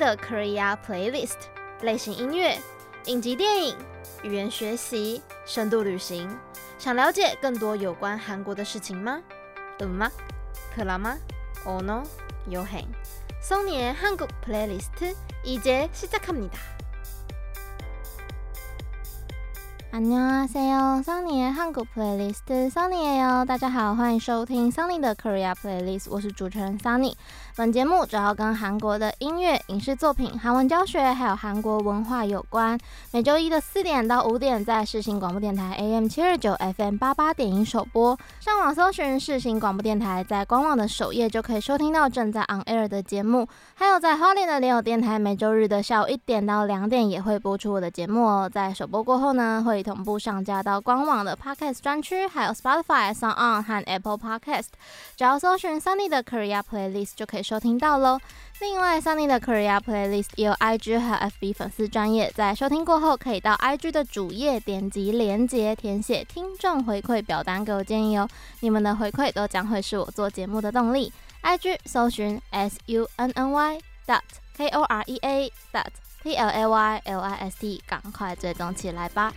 的 Korea Playlist 类型音乐、影集电影、语言学习、深度旅行，想了解更多有关韩国的事情吗？嗯吗？可拉吗？哦 no，有很。Sunny의 한국 Playlist 이제 시작합니다. 안녕하세요, Sunny의 한국 Playlist Sunny예요. 大家好，欢迎收听 Sunny 的 Korea Playlist，我是主持人 Sunny。 本节目主要跟韩国的音乐、影视作品、韩文教学，还有韩国文化有关。每周一的四点到五点，在世新广播电台 AM 七二九 FM 八八点一首播。上网搜寻世新广播电台，在官网的首页就可以收听到正在 on air 的节目。还有在花莲的联友电台，每周日的下午一点到两点也会播出我的节目哦。在首播过后呢，会同步上架到官网的 Podcast 专区，还有 Spotify、SoundOn 和 Apple Podcast。只要搜寻 Sunny 的 Korea Playlist 就可以。收听到喽。另外，Sunny 的 Korea Playlist 也有 IG 和 FB 粉丝专业，在收听过后，可以到 IG 的主页点击连接，填写听众回馈表单给我建议哦。你们的回馈都将会是我做节目的动力。IG 搜寻 S U N N Y dot K O R E A dot P L A Y L I S T，赶快追踪起来吧。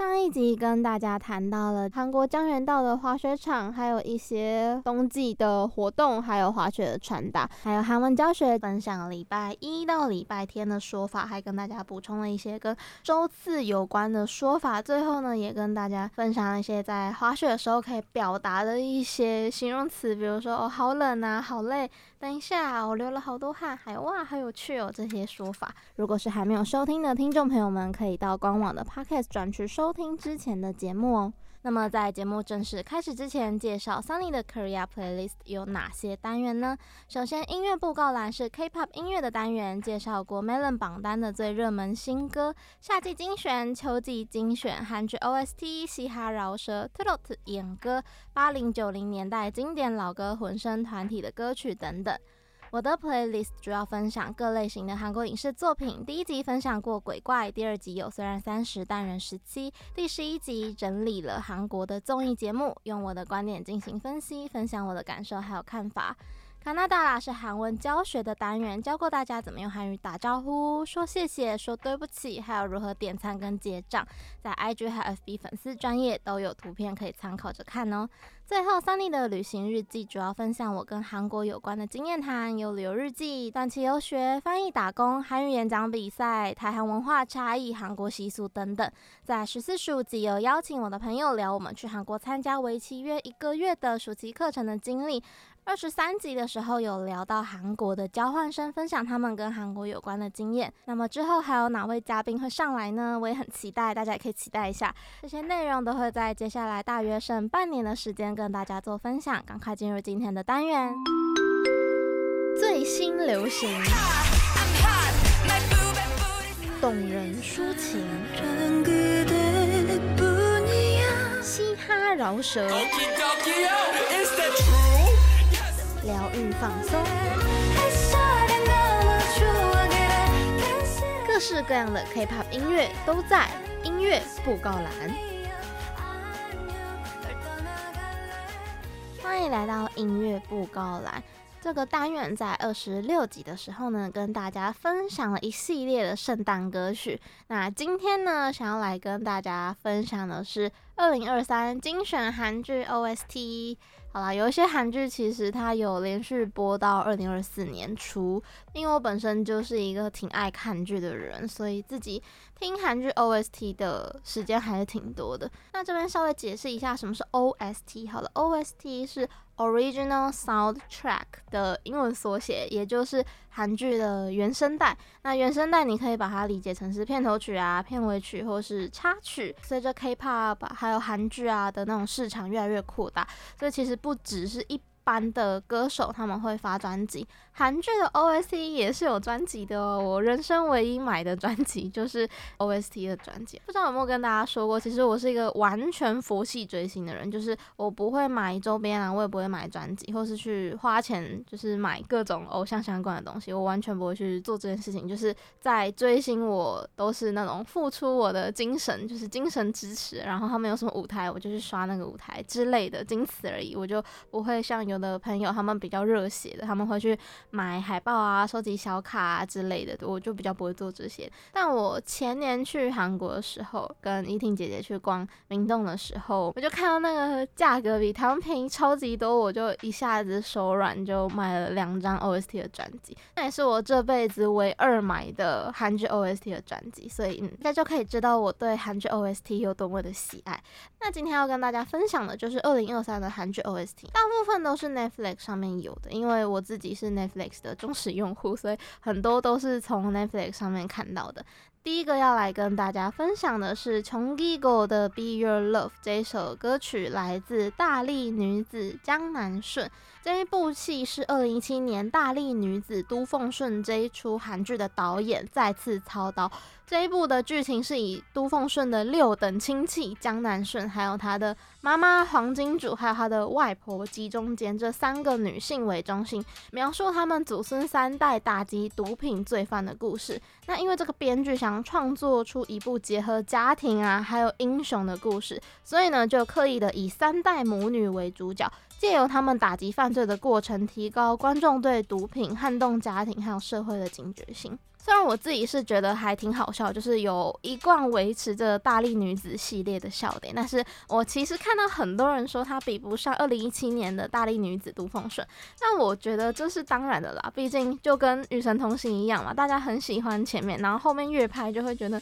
上一集跟大家谈到了韩国江原道的滑雪场，还有一些冬季的活动，还有滑雪的穿搭，还有韩文教学，分享礼拜一到礼拜天的说法，还跟大家补充了一些跟周次有关的说法。最后呢，也跟大家分享了一些在滑雪的时候可以表达的一些形容词，比如说哦，好冷啊，好累。等一下，我流了好多汗，还有哇，好有趣哦！这些说法，如果是还没有收听的听众朋友们，可以到官网的 Podcast 转去收收听之前的节目哦。那么在节目正式开始之前，介绍 Sunny 的 Korea Playlist 有哪些单元呢？首先，音乐布告栏是 K-pop 音乐的单元，介绍过 Melon 榜单的最热门新歌，夏季精选、秋季精选、韩剧 OST、嘻哈饶舌、Trot 演歌、八零九零年代经典老歌混声团体的歌曲等等。我的 playlist 主要分享各类型的韩国影视作品。第一集分享过鬼怪，第二集有虽然三十但人十七，第十一集整理了韩国的综艺节目，用我的观点进行分析，分享我的感受还有看法。卡纳达拉是韩文教学的单元，教过大家怎么用韩语打招呼、说谢谢、说对不起，还有如何点餐跟结账。在 IG 和 FB 粉丝专页都有图片可以参考着看哦。最后，Sunny 的旅行日记主要分享我跟韩国有关的经验谈，有旅游日记、短期游学、翻译打工、韩语演讲比赛、台韩文化差异、韩国习俗等等。在十四、十五集有邀请我的朋友聊我们去韩国参加为期约一个月的暑期课程的经历。二十三集的时候有聊到韩国的交换生，分享他们跟韩国有关的经验。那么之后还有哪位嘉宾会上来呢？我也很期待，大家也可以期待一下。这些内容都会在接下来大约剩半年的时间跟大家做分享。赶快进入今天的单元，最新流行，动人抒情，嘻哈饶舌。疗愈放松，各式各样的 K-pop 音乐都在音乐布告栏。欢迎来到音乐布告栏。这个单元在二十六集的时候呢，跟大家分享了一系列的圣诞歌曲。那今天呢，想要来跟大家分享的是二零二三精选韩剧 OST。好啦，有一些韩剧其实它有连续播到二零二四年初，因为我本身就是一个挺爱看剧的人，所以自己听韩剧 OST 的时间还是挺多的。那这边稍微解释一下什么是 OST。好了，OST 是 Original Soundtrack 的英文缩写，也就是韩剧的原声带。那原声带你可以把它理解成是片头曲啊、片尾曲或是插曲。随着 K-pop 还有韩剧啊的那种市场越来越扩大，所以其实不只是一般的歌手他们会发专辑。韩剧的 OST 也是有专辑的哦，我人生唯一买的专辑 就是 OST 的专辑。不知道有没有跟大家说过，其实我是一个完全佛系追星的人，就是我不会买周边啊，我也不会买专辑，或是去花钱就是买各种偶像相关的东西，我完全不会去做这件事情。就是在追星，我都是那种付出我的精神，就是精神支持，然后他们有什么舞台，我就去刷那个舞台之类的，仅此而已。我就不会像有的朋友他们比较热血的，他们会去。买海报啊，收集小卡啊之类的，我就比较不会做这些。但我前年去韩国的时候，跟依婷姐姐去逛明洞的时候，我就看到那个价格比台湾便宜超级多，我就一下子手软，就买了两张 OST 的专辑。那也是我这辈子唯二买的韩剧 OST 的专辑，所以，大家就可以知道我对韩剧 OST 有多么的喜爱。那今天要跟大家分享的就是二零二三的韩剧 OST，大部分都是 Netflix 上面有的，因为我自己是 Netflix。的忠实用户，所以很多都是从 Netflix 上面看到的。第一个要来跟大家分享的是琼基狗的《Be Your Love》这首歌曲，来自大力女子江南顺。这一部戏是二零一七年大力女子都奉顺这一出韩剧的导演再次操刀。这一部的剧情是以都奉顺的六等亲戚江南顺，还有他的妈妈黄金主，还有他的外婆集中间这三个女性为中心，描述他们祖孙三代打击毒品罪犯的故事。那因为这个编剧想创作出一部结合家庭啊，还有英雄的故事，所以呢，就刻意的以三代母女为主角，借由他们打击犯罪的过程，提高观众对毒品撼动家庭还有社会的警觉性。虽然我自己是觉得还挺好笑，就是有一贯维持着大力女子系列的笑点，但是我其实看到很多人说它比不上二零一七年的大力女子杜凤顺，但我觉得这是当然的啦，毕竟就跟与神同行一样嘛，大家很喜欢前面，然后后面越拍就会觉得，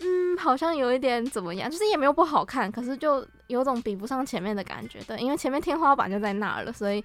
嗯，好像有一点怎么样，就是也没有不好看，可是就有种比不上前面的感觉，对，因为前面天花板就在那儿了，所以。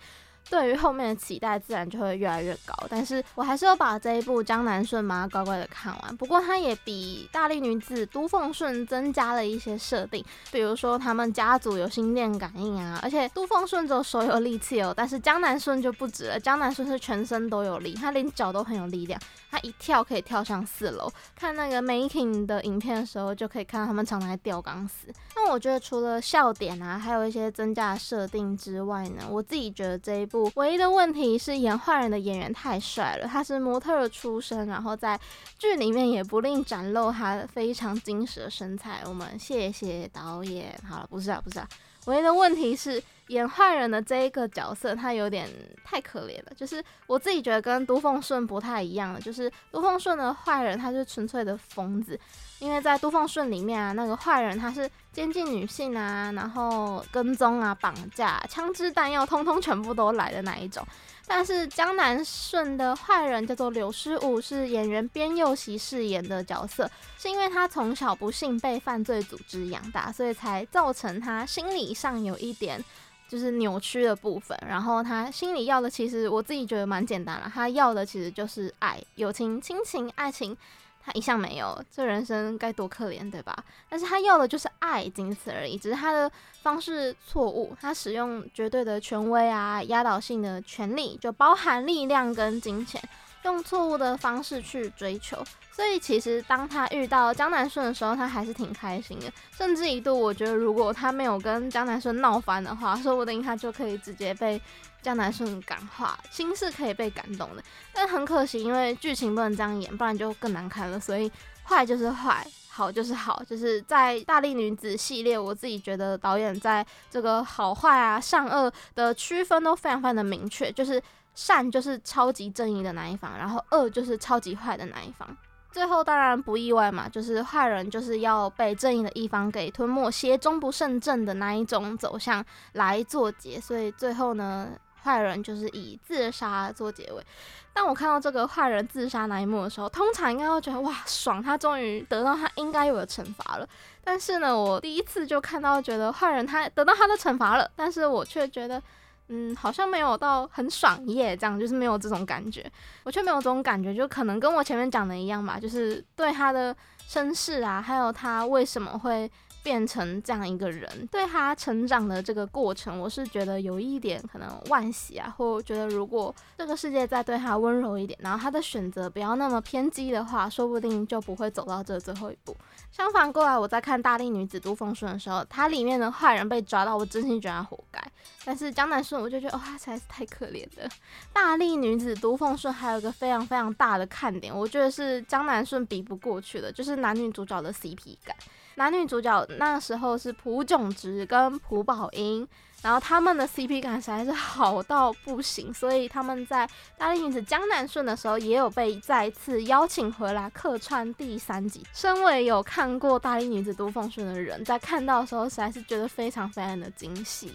对于后面的期待自然就会越来越高，但是我还是要把这一部江南顺把它乖乖的看完。不过它也比大力女子都奉顺增加了一些设定，比如说他们家族有心电感应啊，而且都奉顺只有手有力气哦，但是江南顺就不止了，江南顺是全身都有力，他连脚都很有力量，他一跳可以跳上四楼。看那个 making 的影片的时候，就可以看到他们常常在吊钢丝。那我觉得除了笑点啊，还有一些增加设定之外呢，我自己觉得这一部。唯一的问题是演坏人的演员太帅了，他是模特出身，然后在剧里面也不吝展露他非常精实的身材。我们谢谢导演。好了，不是啊，不是啊，唯一的问题是演坏人的这一个角色他有点太可怜了，就是我自己觉得跟都奉顺不太一样了，就是都奉顺的坏人他是纯粹的疯子。因为在都奉顺里面啊，那个坏人他是监禁女性啊，然后跟踪啊、绑架、枪支弹药，通通全部都来的那一种。但是江南顺的坏人叫做柳诗武，是演员边佑锡饰演的角色，是因为他从小不幸被犯罪组织养大，所以才造成他心理上有一点就是扭曲的部分。然后他心里要的，其实我自己觉得蛮简单了，他要的其实就是爱、友情、亲情、爱情。他一向没有，这人生该多可怜，对吧？但是他要的就是爱，仅此而已。只是他的方式错误，他使用绝对的权威啊，压倒性的权力，就包含力量跟金钱，用错误的方式去追求。所以其实当他遇到江南顺的时候，他还是挺开心的。甚至一度，我觉得如果他没有跟江南顺闹翻的话，说不定他就可以直接被。江南顺感化，心是可以被感动的，但很可惜，因为剧情不能这样演，不然就更难看了。所以坏就是坏，好就是好，就是在大力女子系列，我自己觉得导演在这个好坏啊、善恶的区分都非常非常的明确，就是善就是超级正义的那一方，然后恶就是超级坏的那一方。最后当然不意外嘛，就是坏人就是要被正义的一方给吞没，邪终不胜正的那一种走向来做结，所以最后呢。坏人就是以自杀做结尾。当我看到这个坏人自杀那一幕的时候，通常应该会觉得哇爽，他终于得到他应该有的惩罚了。但是呢，我第一次就看到觉得坏人他得到他的惩罚了，但是我却觉得嗯，好像没有到很爽耶，这样就是没有这种感觉。我却没有这种感觉，就可能跟我前面讲的一样吧，就是对他的身世啊，还有他为什么会。变成这样一个人，对他成长的这个过程，我是觉得有一点可能惋惜啊，或觉得如果这个世界再对他温柔一点，然后他的选择不要那么偏激的话，说不定就不会走到这最后一步。相反过来，我在看《大力女子都奉顺》的时候，他里面的坏人被抓到，我真心觉得他活该。但是江南顺，我就觉得哦，他实在是太可怜了。《大力女子都奉顺》还有一个非常非常大的看点，我觉得是江南顺比不过去的，就是男女主角的 CP 感。男女主角那时候是朴炯植跟朴宝英，然后他们的 CP 感实在是好到不行，所以他们在《大力女子江南顺》的时候也有被再次邀请回来客串第三集。身为有看过《大力女子都奉顺》的人，在看到的时候实在是觉得非常非常的惊喜。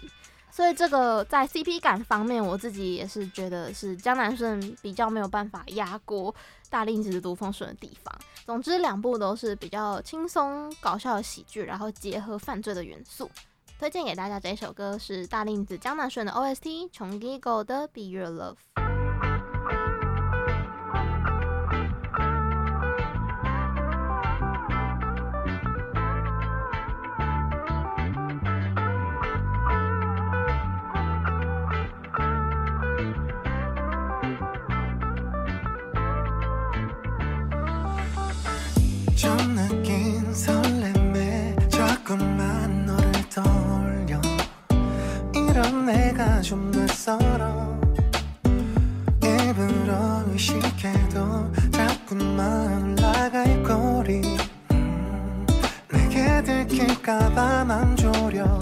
所以这个在 CP 感方面，我自己也是觉得是江南顺比较没有办法压过大令子的读风顺的地方。总之两部都是比较轻松搞笑的喜剧然后结合犯罪的元素。推荐给大家这一首歌是大令子江南顺的 ost 穷奇狗的 be your love 좀내 사람 입으로 의식해도 자꾸만 올라갈 거리. 음, 내게 들킬까봐 난 조려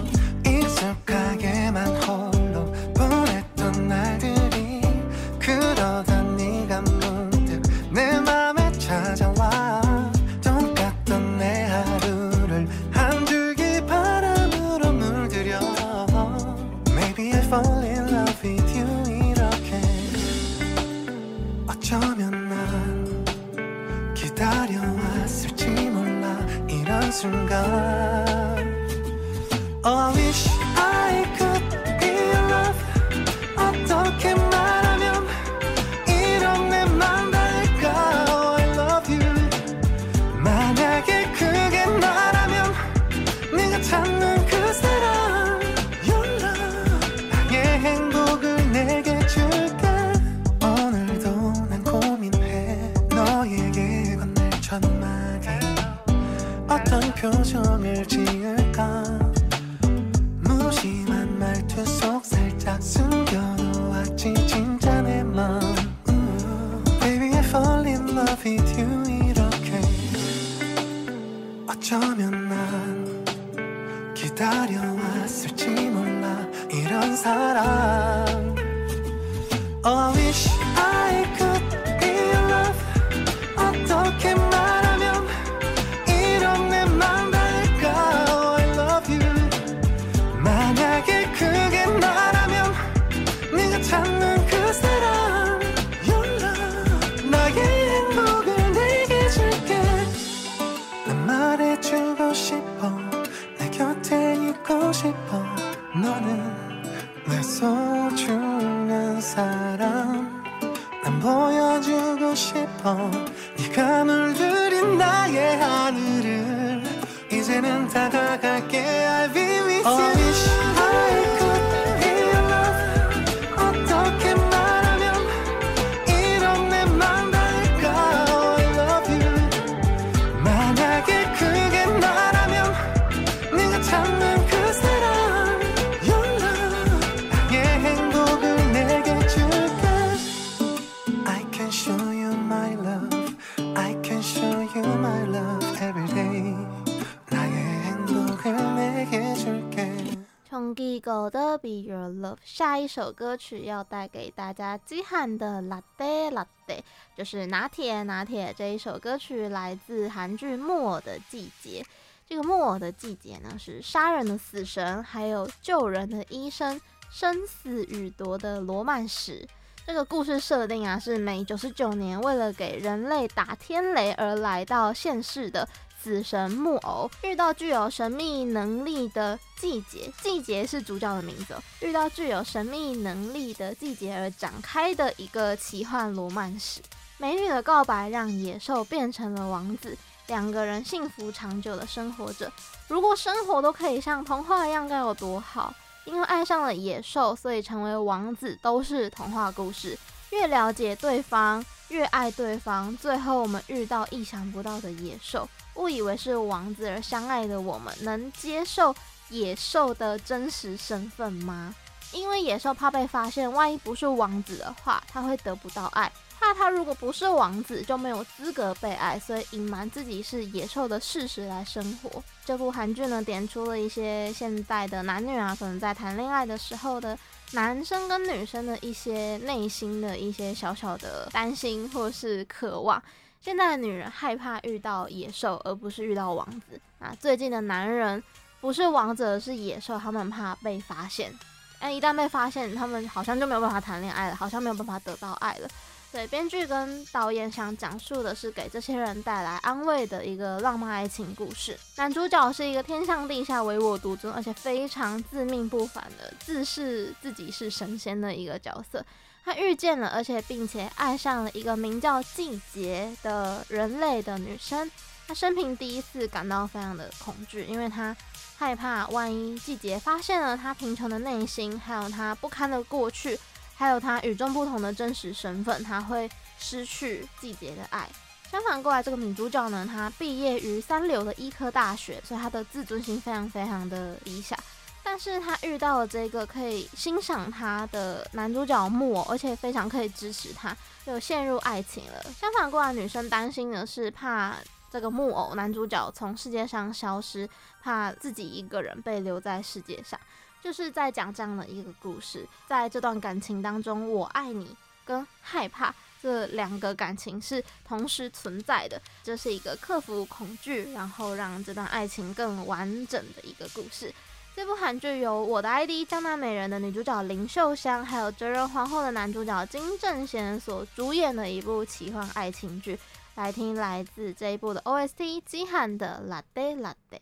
首歌曲要带给大家极寒的 Latte Latte，就是拿铁拿铁。这一首歌曲来自韩剧《木偶的季节》。这个木偶的季节呢，是杀人的死神，还有救人的医生，生死与夺的罗曼史。这个故事设定啊，是每九十九年为了给人类打天雷而来到现世的。死神木偶遇到具有神秘能力的季节，季节是主角的名字。遇到具有神秘能力的季节而展开的一个奇幻罗曼史。美女的告白让野兽变成了王子，两个人幸福长久的生活着。如果生活都可以像童话一样，该有多好！因为爱上了野兽，所以成为王子都是童话故事。越了解对方，越爱对方，最后我们遇到意想不到的野兽，误以为是王子而相爱的我们，能接受野兽的真实身份吗？因为野兽怕被发现，万一不是王子的话，他会得不到爱。怕他如果不是王子，就没有资格被爱，所以隐瞒自己是野兽的事实来生活。这部韩剧呢，点出了一些现在的男女啊，可能在谈恋爱的时候的。男生跟女生的一些内心的一些小小的担心或是渴望，现在的女人害怕遇到野兽，而不是遇到王子啊。最近的男人不是王子，是野兽，他们怕被发现，哎，一旦被发现，他们好像就没有办法谈恋爱了，好像没有办法得到爱了。对，编剧跟导演想讲述的是给这些人带来安慰的一个浪漫爱情故事。男主角是一个天上地下唯我独尊，而且非常自命不凡的，自视自己是神仙的一个角色。他遇见了，而且并且爱上了一个名叫季节的人类的女生。他生平第一次感到非常的恐惧，因为他害怕万一季节发现了他贫穷的内心，还有他不堪的过去。还有他与众不同的真实身份，他会失去季节的爱。相反过来，这个女主角呢，她毕业于三流的医科大学，所以她的自尊心非常非常的低下。但是她遇到了这个可以欣赏她的男主角木偶，而且非常可以支持她，就陷入爱情了。相反过来，女生担心的是怕这个木偶男主角从世界上消失，怕自己一个人被留在世界上。就是在讲这样的一个故事，在这段感情当中，我爱你跟害怕这两个感情是同时存在的。这是一个克服恐惧，然后让这段爱情更完整的一个故事。这部韩剧由我的 ID 江南美人的女主角林秀香，还有哲仁皇后的男主角金正贤所主演的一部奇幻爱情剧。来听来自这一部的 OST 基汉的 Latte Latte。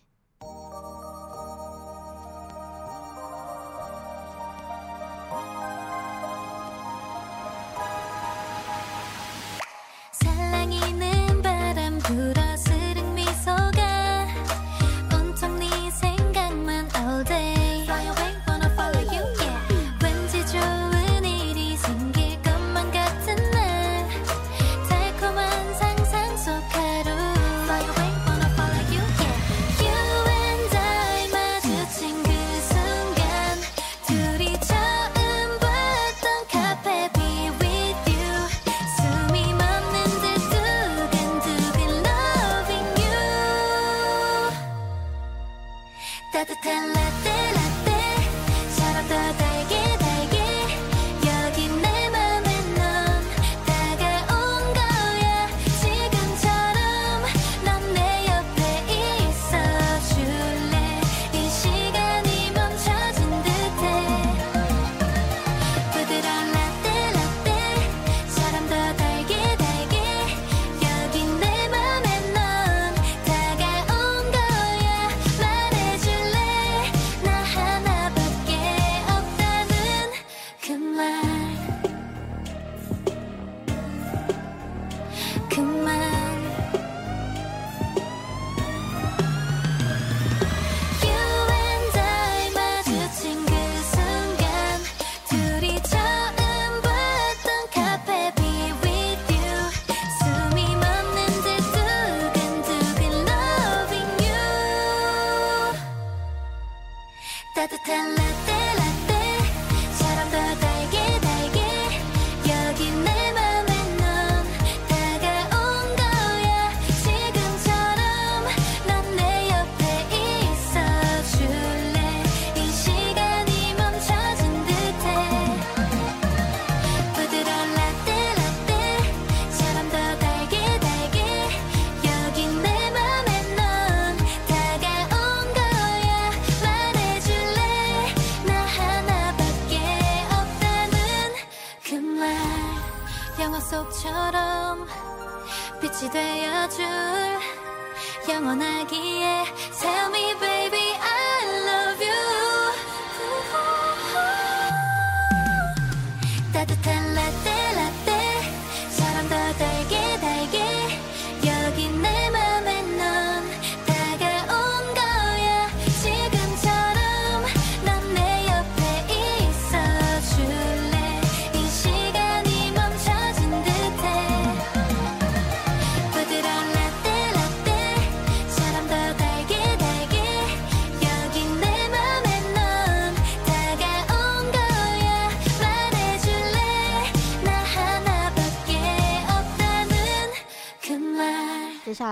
good can let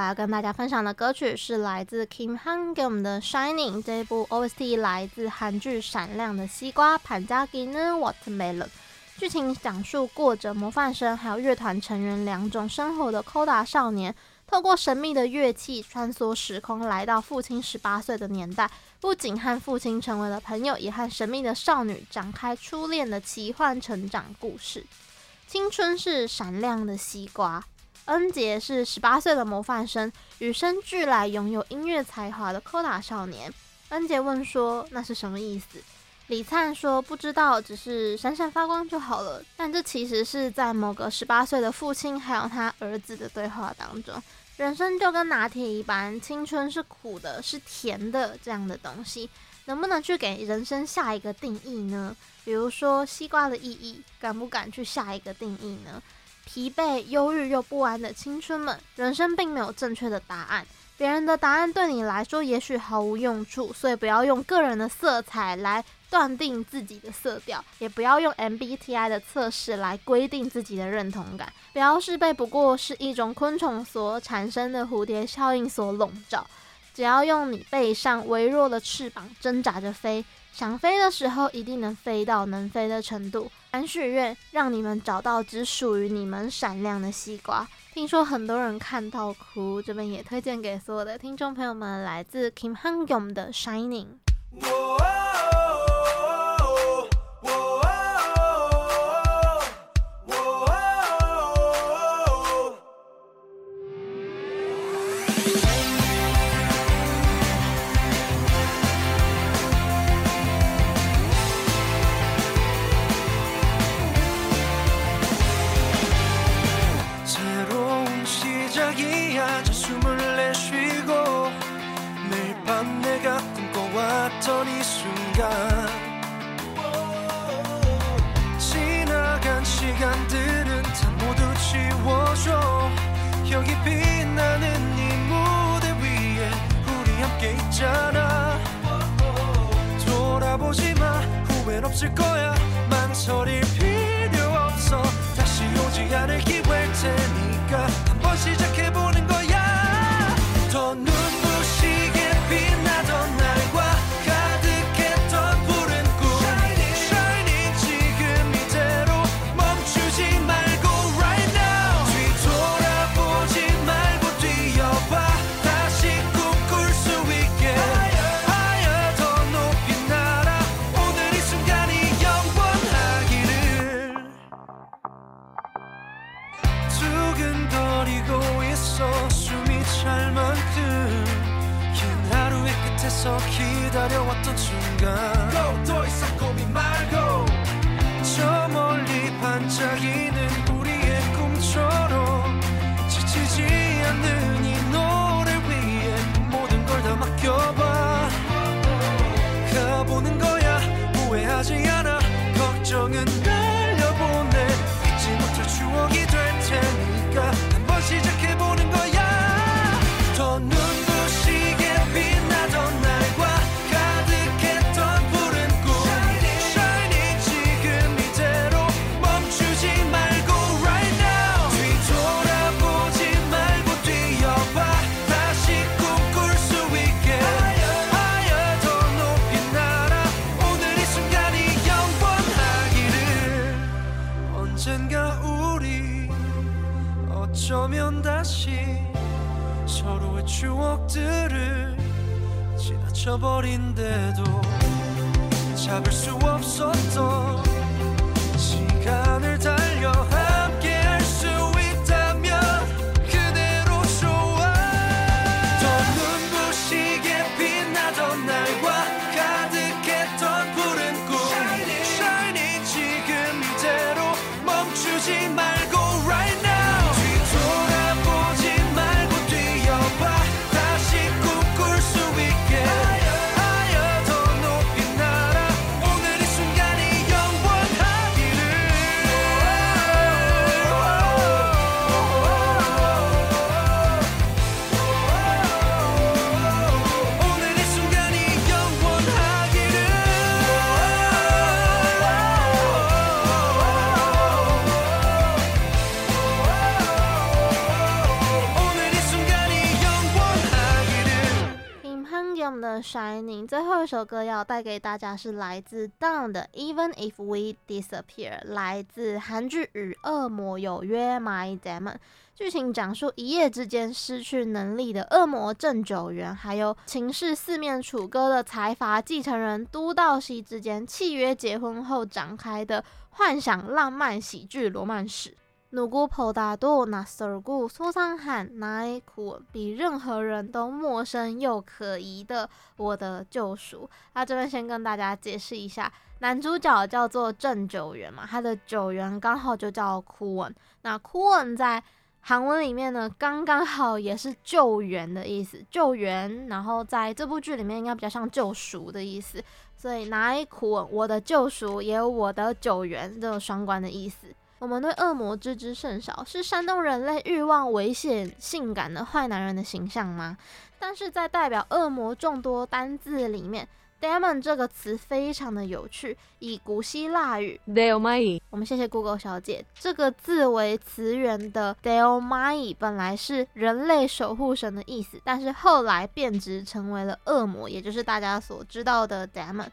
要跟大家分享的歌曲是来自 Kim Han 给我们的《Shining》这一部 OST，来自韩剧《闪亮的西瓜》潘家给呢 Watermelon。剧情讲述过着模范生还有乐团成员两种生活的 Koda 少年，透过神秘的乐器穿梭时空，来到父亲十八岁的年代，不仅和父亲成为了朋友，也和神秘的少女展开初恋的奇幻成长故事。青春是闪亮的西瓜，恩杰是十八岁的模范生，与生俱来拥有音乐才华的科达少年。恩杰问说：“那是什么意思？”李灿说：“不知道，只是闪闪发光就好了。”但这其实是在某个十八岁的父亲还有他儿子的对话当中。人生就跟拿铁一般，青春是苦的，是甜的，这样的东西，能不能去给人生下一个定义呢？比如说西瓜的意义，敢不敢去下一个定义呢？疲惫、忧郁又不安的青春们，人生并没有正确的答案。别人的答案对你来说也许毫无用处，所以不要用个人的色彩来断定自己的色调，也不要用 MBTI 的测试来规定自己的认同感。不要是被不过是一种昆虫所产生的蝴蝶效应所笼罩。只要用你背上微弱的翅膀挣扎着飞，想飞的时候一定能飞到能飞的程度。敢许愿，让你们找到只属于你们闪亮的西瓜。听说很多人看到哭，这边也推荐给所有的听众朋友们，来自 Kim Hyun g o n g 的 Shining。后一首歌要带给大家是来自 Dawn 的 Even If We Disappear，来自韩剧《与恶魔有约》My Demon。剧情讲述一夜之间失去能力的恶魔郑九元，还有情势四面楚歌的财阀继承人都道熙之间契约结婚后展开的幻想浪漫喜剧罗曼史。努古普达多纳瑟尔古苏桑罕奈库比任何人都陌生又可疑的我的救赎。那这边先跟大家解释一下，男主角叫做郑九元嘛，他的九元刚好就叫库恩。那库恩在韩文里面呢，刚刚好也是救援的意思，救援。然后在这部剧里面，应该比较像救赎的意思，所以哪一苦，我的救赎也有我的救援这种双关的意思。我们对恶魔知之甚少，是煽动人类欲望、危险、性感的坏男人的形象吗？但是在代表恶魔众多单字里面。Demon 这个词非常的有趣，以古希腊语 Deomai，我们谢谢 Google 小姐，这个字为词源的 Deomai 本来是人类守护神的意思，但是后来变质成为了恶魔，也就是大家所知道的 Demon，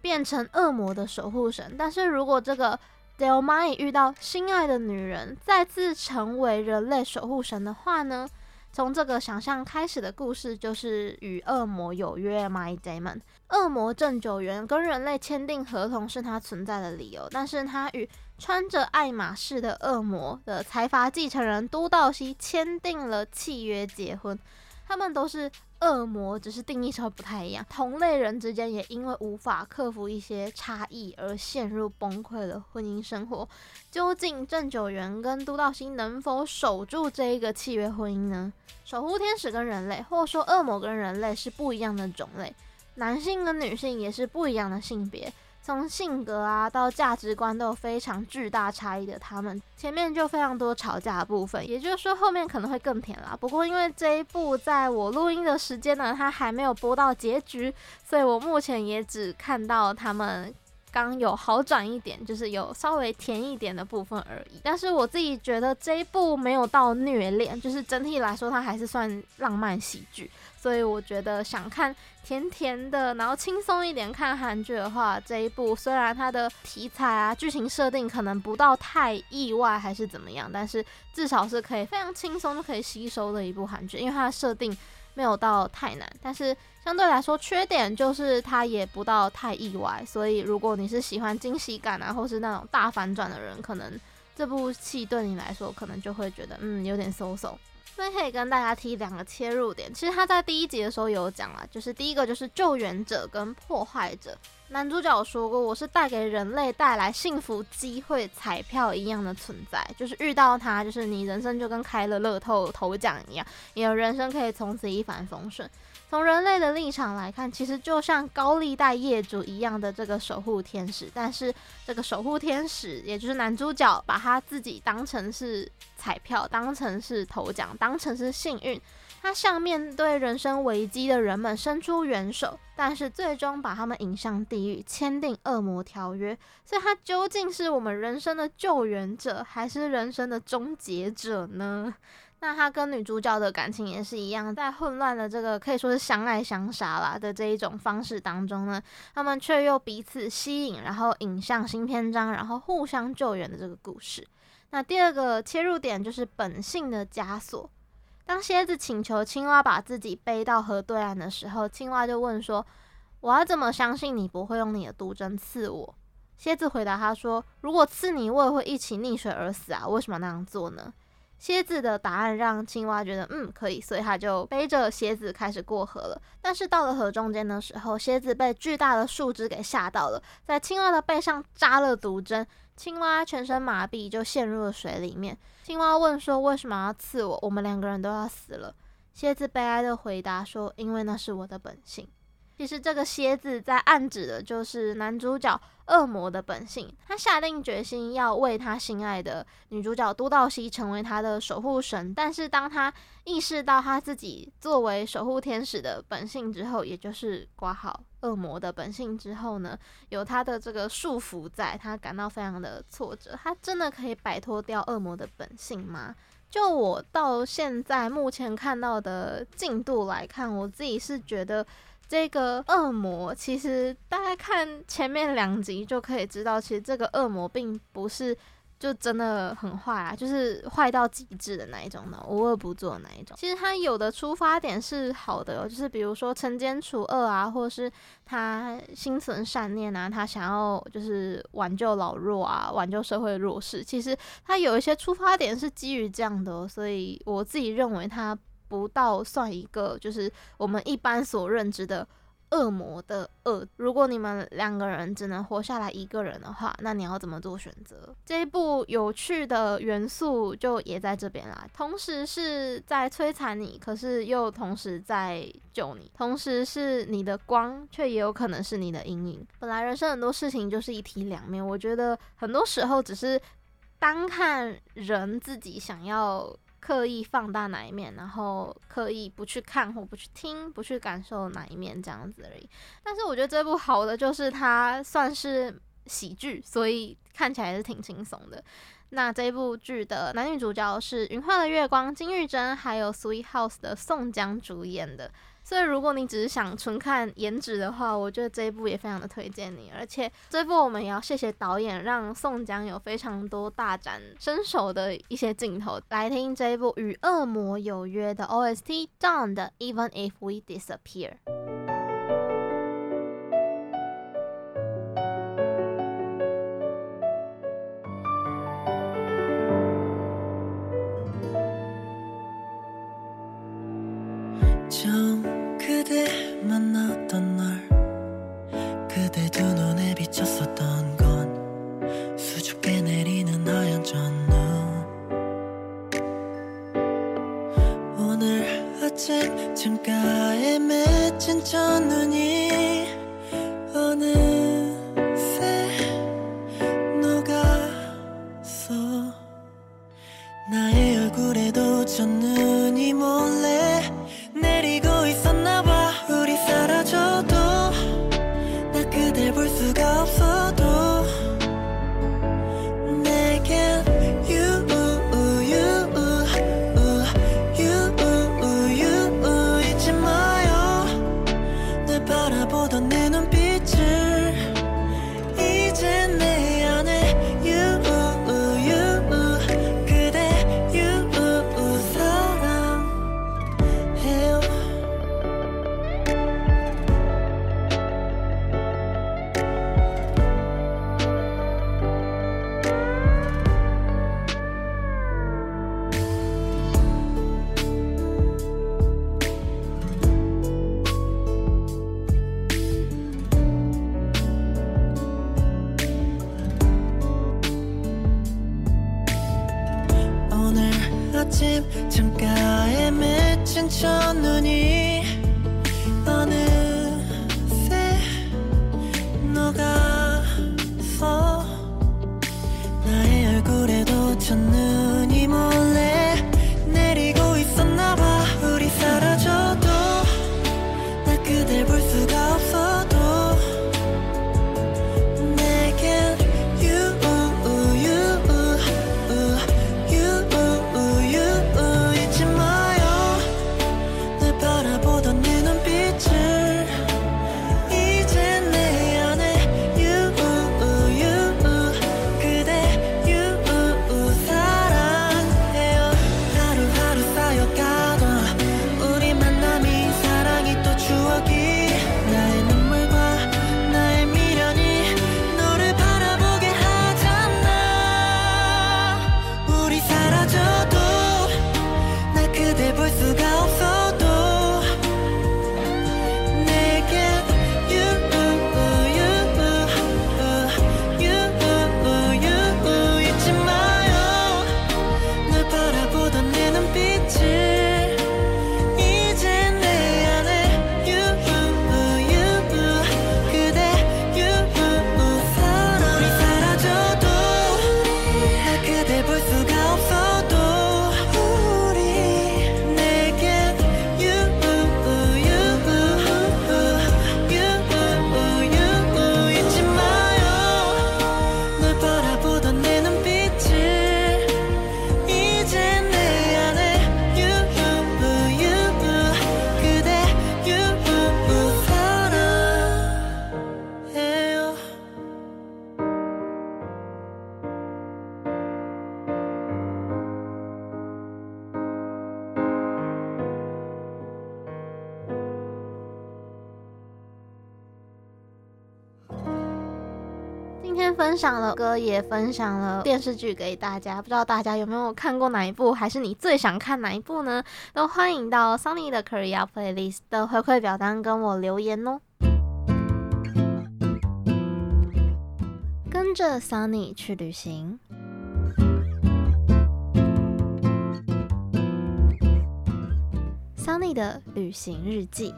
变成恶魔的守护神。但是如果这个 Deomai 遇到心爱的女人，再次成为人类守护神的话呢？从这个想象开始的故事，就是与恶魔有约。My Demon，恶魔郑九元跟人类签订合同是他存在的理由，但是他与穿着爱马仕的恶魔的财阀继承人都道熙签订了契约结婚。他们都是恶魔，只是定义稍微不太一样。同类人之间也因为无法克服一些差异而陷入崩溃的婚姻生活。究竟郑九元跟都道熙能否守住这一个契约婚姻呢？守护天使跟人类，或者说恶魔跟人类是不一样的种类，男性跟女性也是不一样的性别。从性格啊到价值观都有非常巨大差异的他们，前面就非常多吵架的部分，也就是说后面可能会更甜啦。不过因为这一部在我录音的时间呢，它还没有播到结局，所以我目前也只看到他们刚有好转一点，就是有稍微甜一点的部分而已。但是我自己觉得这一部没有到虐恋，就是整体来说它还是算浪漫喜剧。所以我觉得想看甜甜的，然后轻松一点看韩剧的话，这一部虽然它的题材啊、剧情设定可能不到太意外还是怎么样，但是至少是可以非常轻松就可以吸收的一部韩剧，因为它的设定没有到太难，但是相对来说缺点就是它也不到太意外。所以如果你是喜欢惊喜感啊，或是那种大反转的人，可能这部戏对你来说可能就会觉得嗯有点 so so。所以可以跟大家提两个切入点，其实他在第一集的时候有讲啊，就是第一个就是救援者跟破坏者。男主角说过，我是带给人类带来幸福机会彩票一样的存在，就是遇到他，就是你人生就跟开了乐透头奖一样，你的人生可以从此一帆风顺。从人类的立场来看，其实就像高利贷业主一样的这个守护天使，但是这个守护天使，也就是男主角，把他自己当成是彩票，当成是头奖，当成是幸运，他向面对人生危机的人们伸出援手，但是最终把他们引向地狱，签订恶魔条约。所以，他究竟是我们人生的救援者，还是人生的终结者呢？那他跟女主角的感情也是一样，在混乱的这个可以说是相爱相杀啦的这一种方式当中呢，他们却又彼此吸引，然后引向新篇章，然后互相救援的这个故事。那第二个切入点就是本性的枷锁。当蝎子请求青蛙把自己背到河对岸的时候，青蛙就问说：“我要怎么相信你不会用你的毒针刺我？”蝎子回答他说：“如果刺你，我也会一起溺水而死啊！为什么那样做呢？”蝎子的答案让青蛙觉得嗯可以，所以他就背着蝎子开始过河了。但是到了河中间的时候，蝎子被巨大的树枝给吓到了，在青蛙的背上扎了毒针，青蛙全身麻痹，就陷入了水里面。青蛙问说：“为什么要刺我？我们两个人都要死了。”蝎子悲哀的回答说：“因为那是我的本性。”其实这个蝎子在暗指的就是男主角恶魔的本性。他下定决心要为他心爱的女主角都道熙成为他的守护神，但是当他意识到他自己作为守护天使的本性之后，也就是挂号恶魔的本性之后呢，有他的这个束缚在，他感到非常的挫折。他真的可以摆脱掉恶魔的本性吗？就我到现在目前看到的进度来看，我自己是觉得。这个恶魔其实大家看前面两集就可以知道，其实这个恶魔并不是就真的很坏啊，就是坏到极致的那一种的，无恶不作那一种。其实他有的出发点是好的，就是比如说惩奸除恶啊，或者是他心存善念啊，他想要就是挽救老弱啊，挽救社会弱势。其实他有一些出发点是基于这样的，所以我自己认为他。不到算一个，就是我们一般所认知的恶魔的恶。如果你们两个人只能活下来一个人的话，那你要怎么做选择？这一部有趣的元素就也在这边啦，同时是在摧残你，可是又同时在救你，同时是你的光，却也有可能是你的阴影。本来人生很多事情就是一体两面，我觉得很多时候只是单看人自己想要。刻意放大哪一面，然后刻意不去看或不去听、不去感受哪一面这样子而已。但是我觉得这部好的就是它算是喜剧，所以看起来是挺轻松的。那这部剧的男女主角是《云画的月光》金玉珍，还有《Sweet House》的宋江主演的。所以，如果你只是想纯看颜值的话，我觉得这一部也非常的推荐你。而且，这一部我们也要谢谢导演，让宋江有非常多大展身手的一些镜头。来听这一部《与恶魔有约》的 OST Dawn 的 Even If We Disappear。也分享了电视剧给大家，不知道大家有没有看过哪一部，还是你最想看哪一部呢？都欢迎到 Sunny 的 Korea Playlist 的回馈表单跟我留言哦。跟着 Sunny 去旅行。Sunny 的旅行日记。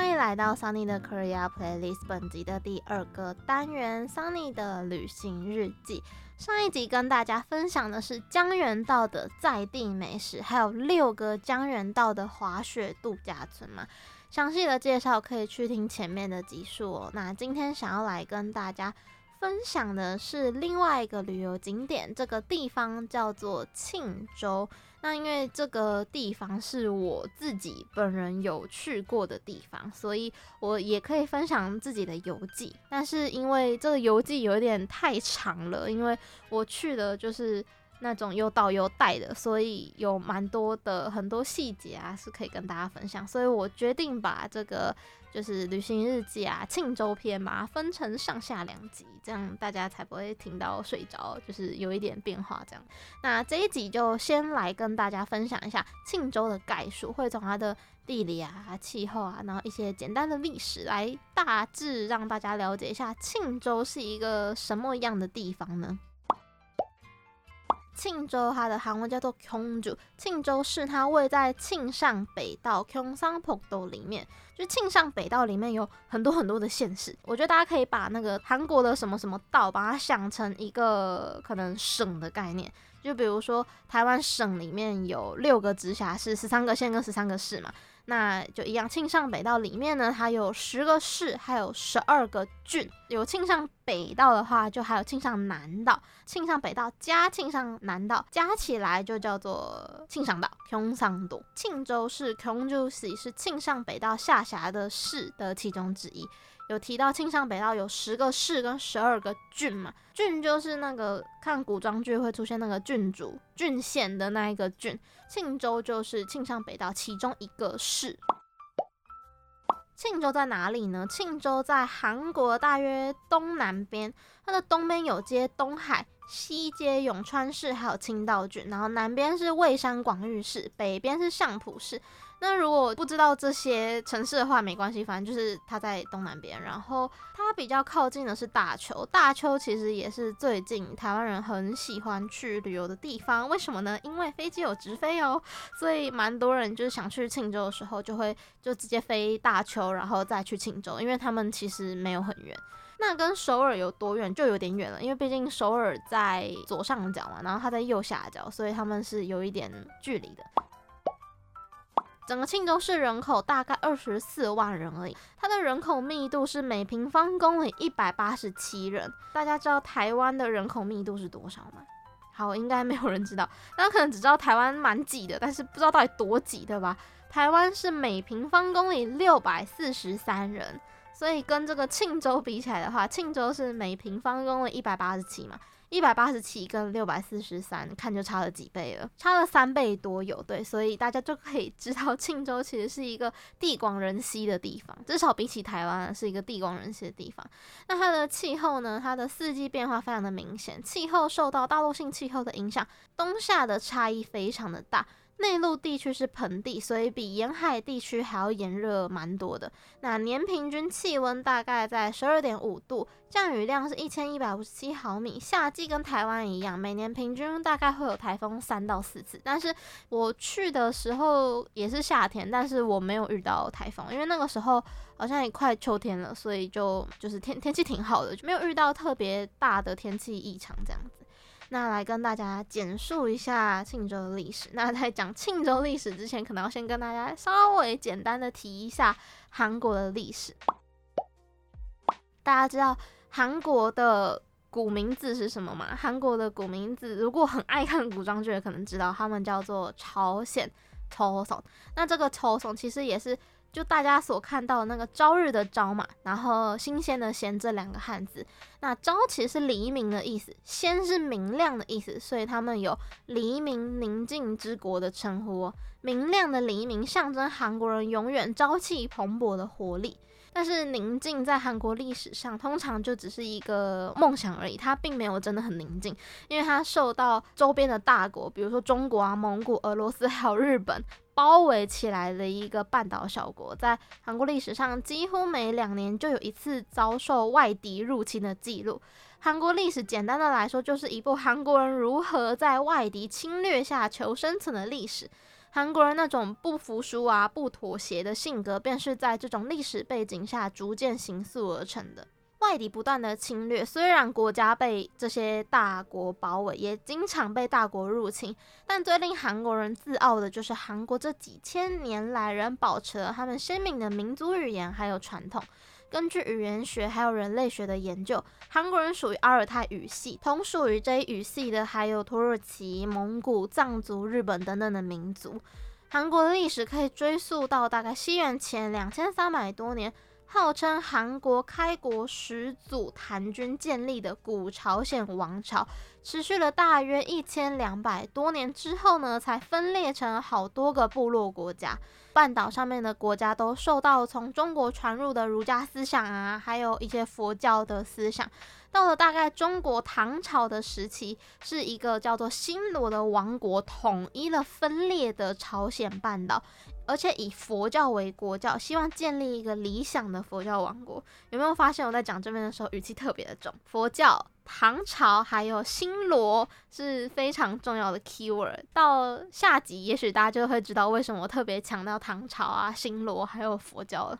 欢迎来到 Sunny 的 Korea Playlist 本集的第二个单元，Sunny 的旅行日记。上一集跟大家分享的是江原道的在地美食，还有六个江原道的滑雪度假村嘛。详细的介绍可以去听前面的集数哦。那今天想要来跟大家。分享的是另外一个旅游景点，这个地方叫做庆州。那因为这个地方是我自己本人有去过的地方，所以我也可以分享自己的游记。但是因为这个游记有点太长了，因为我去的就是。那种有导游带的，所以有蛮多的很多细节啊，是可以跟大家分享。所以我决定把这个就是旅行日记啊，庆州篇嘛，分成上下两集，这样大家才不会听到睡着，就是有一点变化这样。那这一集就先来跟大家分享一下庆州的概述，会从它的地理啊、气候啊，然后一些简单的历史，来大致让大家了解一下庆州是一个什么样的地方呢？庆州它的韩文叫做庆州，庆州市它位在庆尚北道庆尚北道里面，就庆尚北道里面有很多很多的县市。我觉得大家可以把那个韩国的什么什么道，把它想成一个可能省的概念。就比如说台湾省里面有六个直辖市、十三个县跟十三个市嘛，那就一样庆尚北道里面呢它有十个市还有十二个郡。有庆尚北道的话就还有庆尚南道。庆尚北道加庆尚南道加起来就叫做庆尚道 komongsongdo 庆州市 kong 是庆尚北道下辖的市的其中之一。有提到庆尚北道有十个市跟十二个郡嘛？郡就是那个看古装剧会出现那个郡主、郡县的那一个郡。庆州就是庆尚北道其中一个市。庆州在哪里呢？庆州在韩国大约东南边，它的东边有接东海，西接永川市，还有清道郡，然后南边是蔚山广域市，北边是相浦市。那如果不知道这些城市的话，没关系，反正就是它在东南边，然后它比较靠近的是大邱。大邱其实也是最近台湾人很喜欢去旅游的地方，为什么呢？因为飞机有直飞哦，所以蛮多人就是想去庆州的时候，就会就直接飞大邱，然后再去庆州，因为他们其实没有很远。那跟首尔有多远？就有点远了，因为毕竟首尔在左上角嘛，然后它在右下角，所以他们是有一点距离的。整个庆州市人口大概二十四万人而已，它的人口密度是每平方公里一百八十七人。大家知道台湾的人口密度是多少吗？好，应该没有人知道，大家可能只知道台湾蛮挤的，但是不知道到底多挤，对吧？台湾是每平方公里六百四十三人，所以跟这个庆州比起来的话，庆州是每平方公里一百八十七嘛。一百八十七跟六百四十三，看就差了几倍了，差了三倍多有，对，所以大家就可以知道庆州其实是一个地广人稀的地方，至少比起台湾是一个地广人稀的地方。那它的气候呢？它的四季变化非常的明显，气候受到大陆性气候的影响，冬夏的差异非常的大。内陆地区是盆地，所以比沿海地区还要炎热蛮多的。那年平均气温大概在十二点五度，降雨量是一千一百五十七毫米。夏季跟台湾一样，每年平均大概会有台风三到四次。但是我去的时候也是夏天，但是我没有遇到台风，因为那个时候好像也快秋天了，所以就就是天天气挺好的，就没有遇到特别大的天气异常这样子。那来跟大家简述一下庆州的历史。那在讲庆州历史之前，可能要先跟大家稍微简单的提一下韩国的历史。大家知道韩国的古名字是什么吗？韩国的古名字，如果很爱看古装剧，可能知道他们叫做朝鲜。朝鲜。那这个朝鲜其实也是就大家所看到的那个朝日的朝嘛，然后新鲜的鲜这两个汉字，那朝其实是黎明的意思，鲜是明亮的意思，所以他们有黎明宁静之国的称呼哦。明亮的黎明象征韩国人永远朝气蓬勃的活力，但是宁静在韩国历史上通常就只是一个梦想而已，它并没有真的很宁静，因为它受到周边的大国，比如说中国啊、蒙古、俄罗斯还有日本。包围起来的一个半岛小国，在韩国历史上几乎每两年就有一次遭受外敌入侵的记录。韩国历史简单的来说，就是一部韩国人如何在外敌侵略下求生存的历史。韩国人那种不服输啊、不妥协的性格，便是在这种历史背景下逐渐形塑而成的。外敌不断的侵略，虽然国家被这些大国包围，也经常被大国入侵，但最令韩国人自傲的就是韩国这几千年来仍保持了他们鲜明的民族语言还有传统。根据语言学还有人类学的研究，韩国人属于阿尔泰语系，同属于这一语系的还有土耳其、蒙古、藏族、日本等等的民族。韩国的历史可以追溯到大概西元前两千三百多年。号称韩国开国始祖檀君建立的古朝鲜王朝，持续了大约一千两百多年之后呢，才分裂成好多个部落国家。半岛上面的国家都受到从中国传入的儒家思想啊，还有一些佛教的思想。到了大概中国唐朝的时期，是一个叫做新罗的王国统一了分裂的朝鲜半岛。而且以佛教为国教，希望建立一个理想的佛教王国。有没有发现我在讲这边的时候语气特别的重？佛教、唐朝还有新罗是非常重要的 keyword。到下集，也许大家就会知道为什么我特别强调唐朝啊、新罗还有佛教了。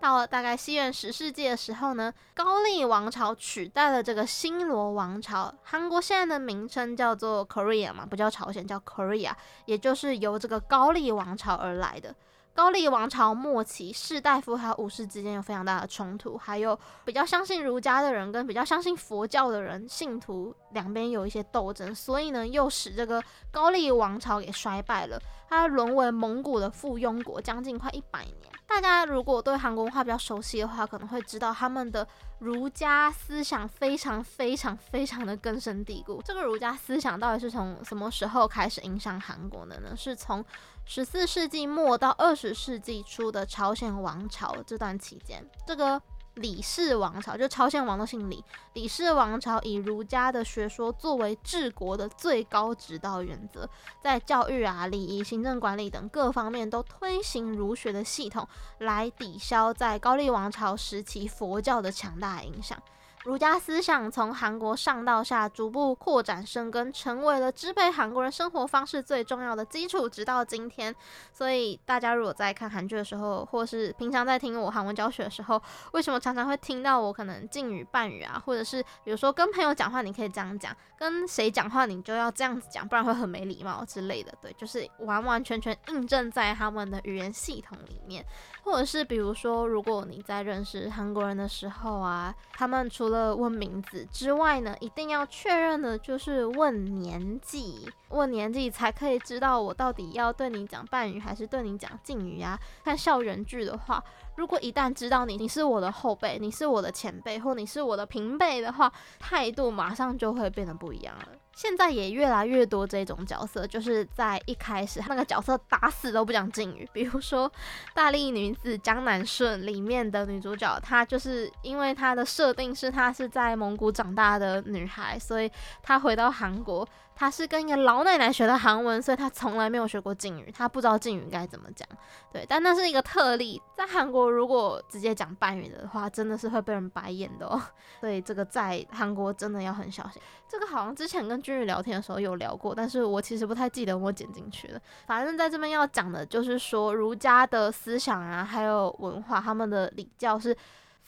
到了大概西元十世纪的时候呢，高丽王朝取代了这个新罗王朝。韩国现在的名称叫做 Korea 嘛，不叫朝鲜，叫 Korea，也就是由这个高丽王朝而来的。高丽王朝末期，士大夫和武士之间有非常大的冲突，还有比较相信儒家的人跟比较相信佛教的人，信徒两边有一些斗争，所以呢，又使这个高丽王朝给衰败了，它沦为蒙古的附庸国，将近快一百年。大家如果对韩国文化比较熟悉的话，可能会知道他们的儒家思想非常非常非常的根深蒂固。这个儒家思想到底是从什么时候开始影响韩国的呢？是从十四世纪末到二十世纪初的朝鲜王朝这段期间，这个。李氏王朝就朝鲜王都姓李，李氏王朝以儒家的学说作为治国的最高指导原则，在教育啊、礼仪、行政管理等各方面都推行儒学的系统，来抵消在高丽王朝时期佛教的强大影响。儒家思想从韩国上到下逐步扩展生根，成为了支配韩国人生活方式最重要的基础，直到今天。所以大家如果在看韩剧的时候，或是平常在听我韩文教学的时候，为什么常常会听到我可能敬语半语啊，或者是比如说跟朋友讲话，你可以这样讲；跟谁讲话，你就要这样子讲，不然会很没礼貌之类的。对，就是完完全全印证在他们的语言系统里面。或者是比如说，如果你在认识韩国人的时候啊，他们除了问名字之外呢，一定要确认的就是问年纪，问年纪才可以知道我到底要对你讲半语还是对你讲敬语啊。看校园剧的话，如果一旦知道你你是我的后辈，你是我的前辈，或你是我的平辈的话，态度马上就会变得不一样了。现在也越来越多这种角色，就是在一开始那个角色打死都不讲敬语。比如说《大力女子江南顺》里面的女主角，她就是因为她的设定是她是在蒙古长大的女孩，所以她回到韩国。他是跟一个老奶奶学的韩文，所以他从来没有学过敬语，他不知道敬语该怎么讲。对，但那是一个特例，在韩国如果直接讲半语的话，真的是会被人白眼的哦。所以这个在韩国真的要很小心。这个好像之前跟君宇聊天的时候有聊过，但是我其实不太记得我剪进去了。反正在这边要讲的就是说，儒家的思想啊，还有文化，他们的礼教是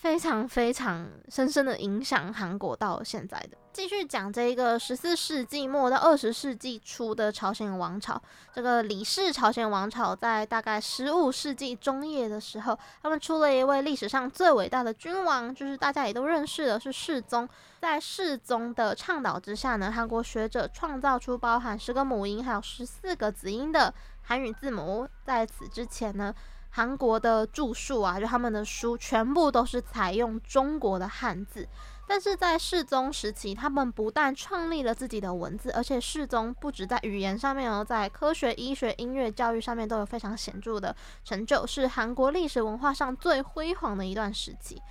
非常非常深深的影响韩国到现在的。继续讲这一个十四世纪末到二十世纪初的朝鲜王朝。这个李氏朝鲜王朝在大概十五世纪中叶的时候，他们出了一位历史上最伟大的君王，就是大家也都认识的，是世宗。在世宗的倡导之下呢，韩国学者创造出包含十个母音还有十四个子音的韩语字母。在此之前呢，韩国的著述啊，就他们的书全部都是采用中国的汉字。但是在世宗时期，他们不但创立了自己的文字，而且世宗不止在语言上面哦，在科学、医学、音乐、教育上面都有非常显著的成就，是韩国历史文化上最辉煌的一段时期。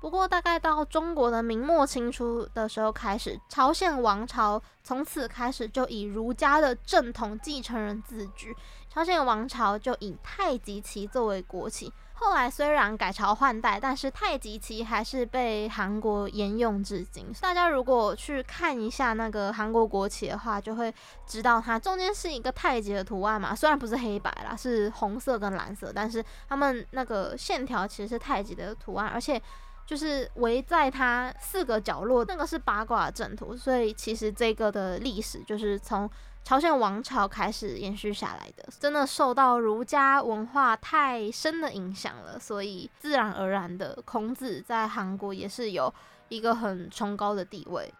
不过，大概到中国的明末清初的时候开始，朝鲜王朝从此开始就以儒家的正统继承人自居，朝鲜王朝就以太极旗作为国旗。后来虽然改朝换代，但是太极旗还是被韩国沿用至今。大家如果去看一下那个韩国国旗的话，就会知道它中间是一个太极的图案嘛。虽然不是黑白啦，是红色跟蓝色，但是他们那个线条其实是太极的图案，而且就是围在它四个角落，那个是八卦阵图。所以其实这个的历史就是从。朝鲜王朝开始延续下来的，真的受到儒家文化太深的影响了，所以自然而然的，孔子在韩国也是有一个很崇高的地位。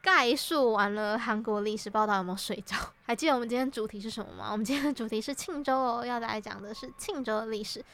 概述完了韩国历史报道，有没有睡着？还记得我们今天主题是什么吗？我们今天的主题是庆州哦，要来讲的是庆州的历史。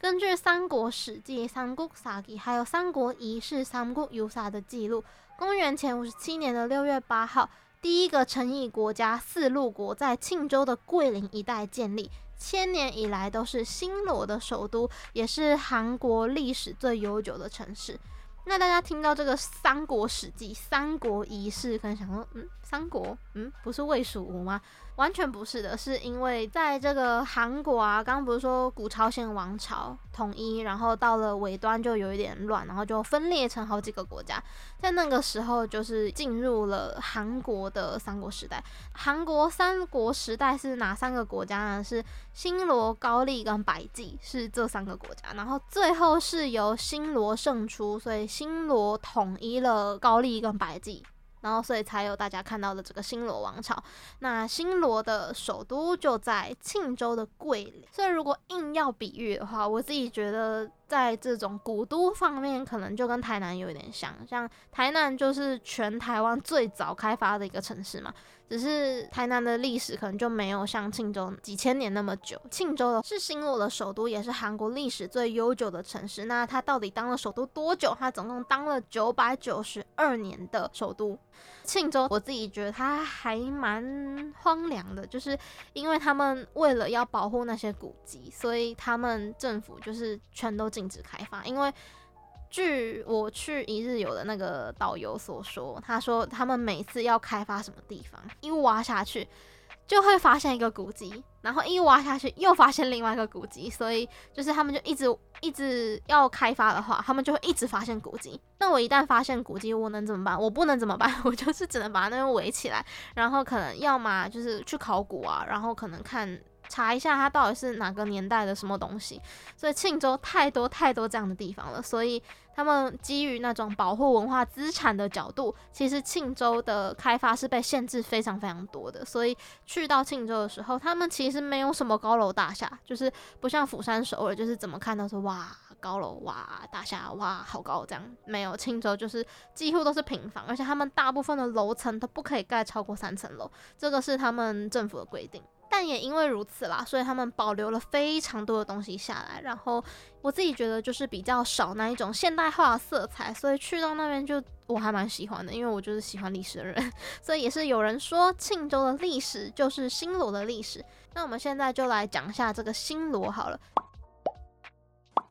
根据《三国史记》《三国杀记》还有《三国遗事》《三国游杀》的记录，公元前五十七年的六月八号。第一个成邑国家四路国在庆州的桂林一带建立，千年以来都是新罗的首都，也是韩国历史最悠久的城市。那大家听到这个《三国史记》《三国仪式》，可能想说，嗯，三国，嗯，不是魏蜀吴吗？完全不是的，是因为在这个韩国啊，刚刚不是说古朝鲜王朝统一，然后到了尾端就有一点乱，然后就分裂成好几个国家。在那个时候，就是进入了韩国的三国时代。韩国三国时代是哪三个国家呢？是新罗、高丽跟百济，是这三个国家。然后最后是由新罗胜出，所以新罗统一了高丽跟百济。然后，所以才有大家看到的这个新罗王朝。那新罗的首都就在庆州的桂林。所以，如果硬要比喻的话，我自己觉得，在这种古都方面，可能就跟台南有一点像。像台南就是全台湾最早开发的一个城市嘛。只是台南的历史可能就没有像庆州几千年那么久。庆州是新罗的首都，也是韩国历史最悠久的城市。那它到底当了首都多久？它总共当了九百九十二年的首都。庆州，我自己觉得它还蛮荒凉的，就是因为他们为了要保护那些古迹，所以他们政府就是全都禁止开发，因为。据我去一日游的那个导游所说，他说他们每次要开发什么地方，一挖下去就会发现一个古迹，然后一挖下去又发现另外一个古迹，所以就是他们就一直一直要开发的话，他们就会一直发现古迹。那我一旦发现古迹，我能怎么办？我不能怎么办？我就是只能把那边围起来，然后可能要么就是去考古啊，然后可能看。查一下它到底是哪个年代的什么东西，所以庆州太多太多这样的地方了，所以他们基于那种保护文化资产的角度，其实庆州的开发是被限制非常非常多的。所以去到庆州的时候，他们其实没有什么高楼大厦，就是不像釜山、首尔，就是怎么看都是哇高楼哇大厦哇好高这样，没有庆州就是几乎都是平房，而且他们大部分的楼层都不可以盖超过三层楼，这个是他们政府的规定。但也因为如此啦，所以他们保留了非常多的东西下来。然后我自己觉得就是比较少那一种现代化的色彩，所以去到那边就我还蛮喜欢的，因为我就是喜欢历史的人。所以也是有人说庆州的历史就是新罗的历史。那我们现在就来讲一下这个新罗好了。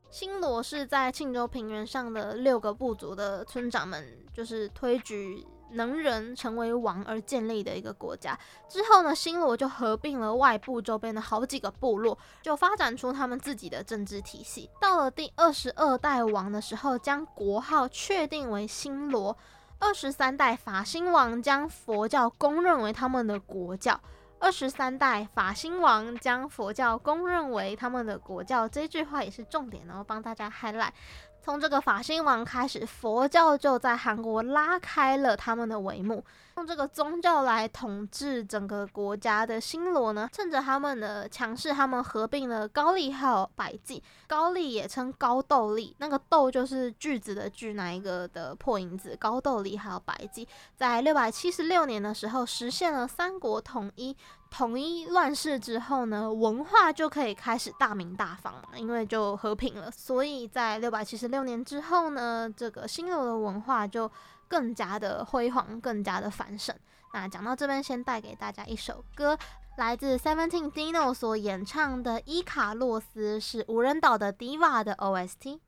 新罗是在庆州平原上的六个部族的村长们，就是推举。能人成为王而建立的一个国家之后呢，新罗就合并了外部周边的好几个部落，就发展出他们自己的政治体系。到了第二十二代王的时候，将国号确定为新罗。二十三代法兴王将佛教公认为他们的国教。二十三代法兴王将佛教公认为他们的国教，这句话也是重点，然后帮大家 highlight。从这个法兴王开始，佛教就在韩国拉开了他们的帷幕。用这个宗教来统治整个国家的新罗呢，趁着他们的强势，他们合并了高丽还有百济。高丽也称高豆丽，那个豆就是句子的句，哪一个的破音字？高豆丽还有百济，在六百七十六年的时候实现了三国统一，统一乱世之后呢，文化就可以开始大明大放嘛，因为就和平了。所以在六百七十六年之后呢，这个新罗的文化就更加的辉煌，更加的繁盛。那讲到这边，先带给大家一首歌，来自 Seventeen Dino 所演唱的《伊卡洛斯》，是无人岛的 Diva 的 OST。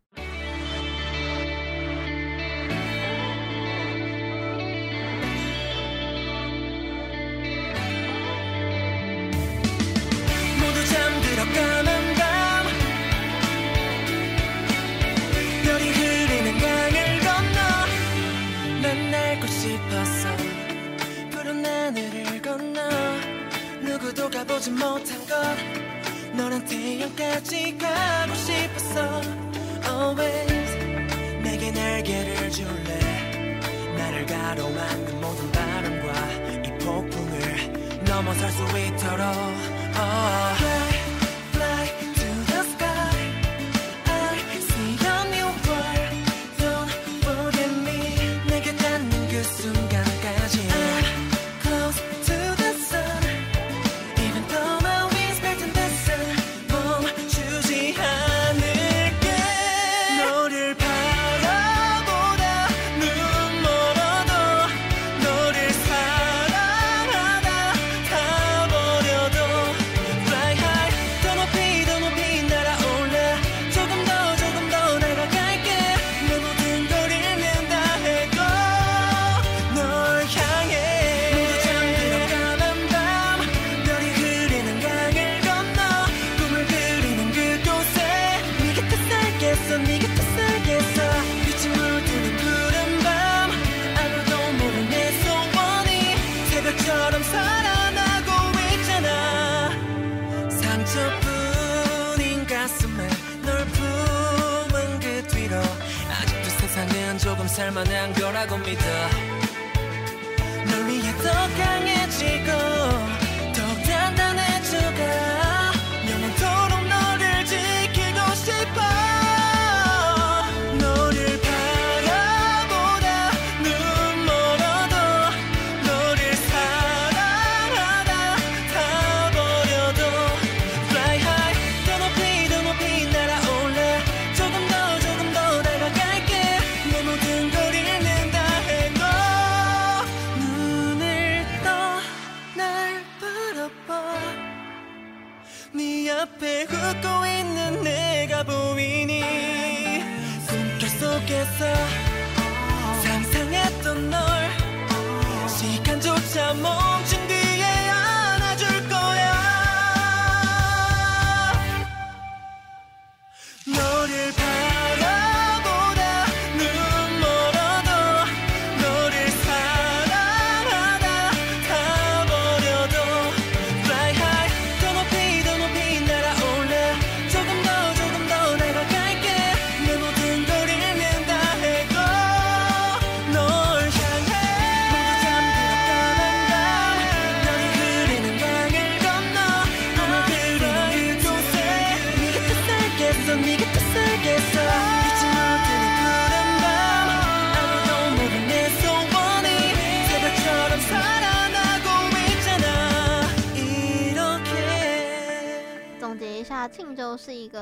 보지 못한 것. 너란 태양까지 가고 싶었어. Always 내게 날개를 줄래. 나를 가로막는 모든 바람과 이 폭풍을 넘어설 수 있도록. Oh. oh, oh.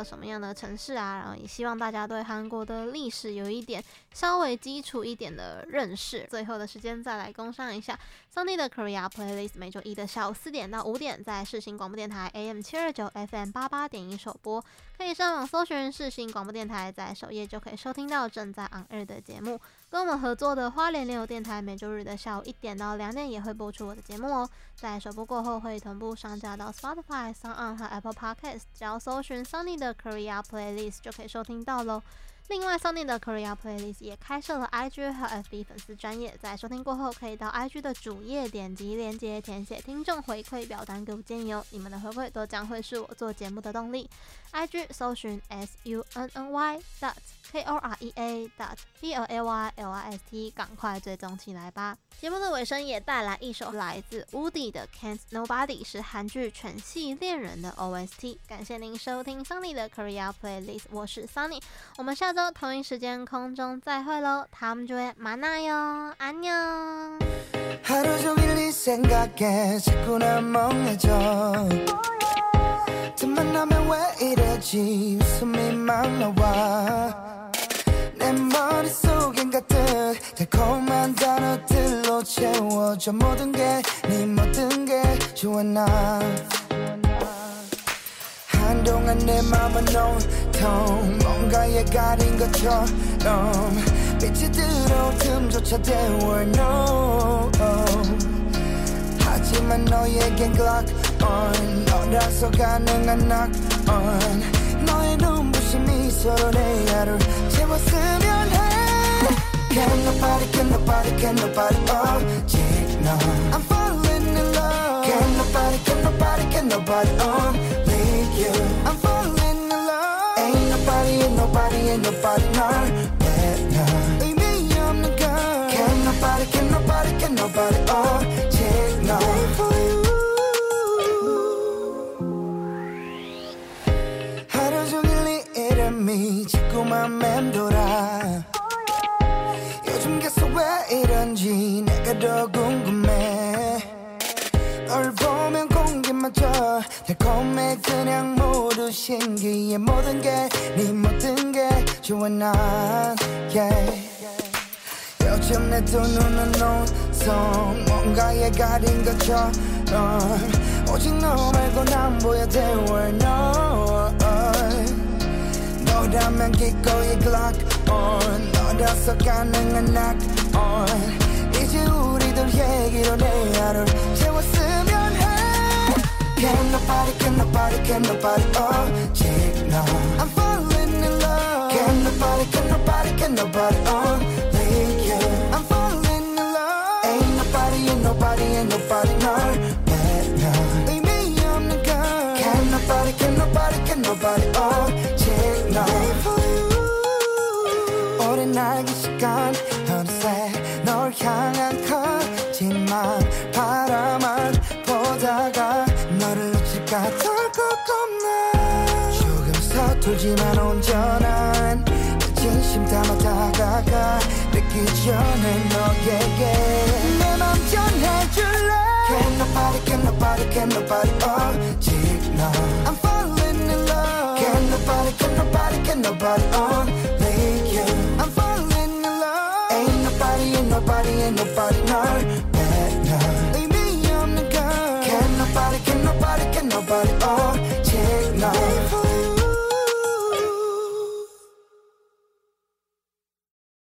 什么样的城市啊？然后也希望大家对韩国的历史有一点稍微基础一点的认识。最后的时间再来工商一下，Sunny 的 Korea Playlist 每周一的下午四点到五点在世新广播电台 AM 七二九 FM 八八点一首播，可以上网搜寻世新广播电台，在首页就可以收听到正在 on air 的节目。跟我们合作的花莲六电台，每周日的下午一点到两点也会播出我的节目哦。在首播过后，会同步上架到 Spotify、SoundOn 和 Apple Podcast，只要搜寻 Sunny 的 Korea Playlist 就可以收听到喽。另外，Sunny 的 Korea Playlist 也开设了 IG 和 FB 粉丝专业，在收听过后可以到 IG 的主页点击链接，填写听众回馈表单给我建议哦。你们的回馈都将会是我做节目的动力。IG 搜寻 S U N N Y dot K O R E A dot P L A Y L I S T，赶快追踪起来吧。节目的尾声也带来一首来自 Woody 的 Can't Nobody，是韩剧《犬系恋人》的 OST。感谢您收听 Sunny 的 Korea Playlist，我是 Sunny，我们下周同一时间空中再会喽，他们就会만나요，安妞。 하루 종일 네 생각에 자꾸 난 멍해져 틈만 나면 왜 이러지 웃음이 막 나와 내 머릿속엔 가득 달콤한 단어들로 채워져 모든 게 네 모든 게 좋아 나. 한동안 내 맘은 온통 뭔가에 가린 것처럼 빛이 들어올 틈조차 there were no. 하지만 너에겐 Glock on. 너라서 가능한 knock on 눈부신 미소로 내 하루를 채웠으면 해 Can nobody, can nobody, can nobody 오직 너 I'm falling in love Can nobody, can nobody, can nobody only you I'm falling in love Ain't nobody, ain't nobody, ain't nobody 널 빼놔 의미 없는 걸 Can nobody, can nobody, can nobody 이름이 자꾸만 맴돌아. 요즘 계속 왜 이런지 내가 더 궁금해. 널 보면 공기마저 달콤해 그냥 모두 신기해. 모든 게네 모든 게 좋아 난. Yeah. 요즘 내두 눈은 온통 뭔가에 가린 것처럼. 오직 너 말고 난 보여 there were no 너라면 기꺼이 Glock on 너라서 가능한 knock on 이제 우리들 얘기로 내 하루를 채웠으면 해 Can nobody, can nobody, can nobody 오직 너 I'm falling in love Can nobody, can nobody, can nobody only you I'm falling in love Ain't nobody, ain't nobody, ain't nobody 널 빼놔 의미 없는 걸 Can nobody, can nobody, can nobody 오 서툴지만 온전한 내 진심 담아 다가가 늦기 전에 너에게 내맘 전해줄래 Can nobody, can nobody, can nobody 오직 너 I'm falling in love Can nobody, can nobody, can nobody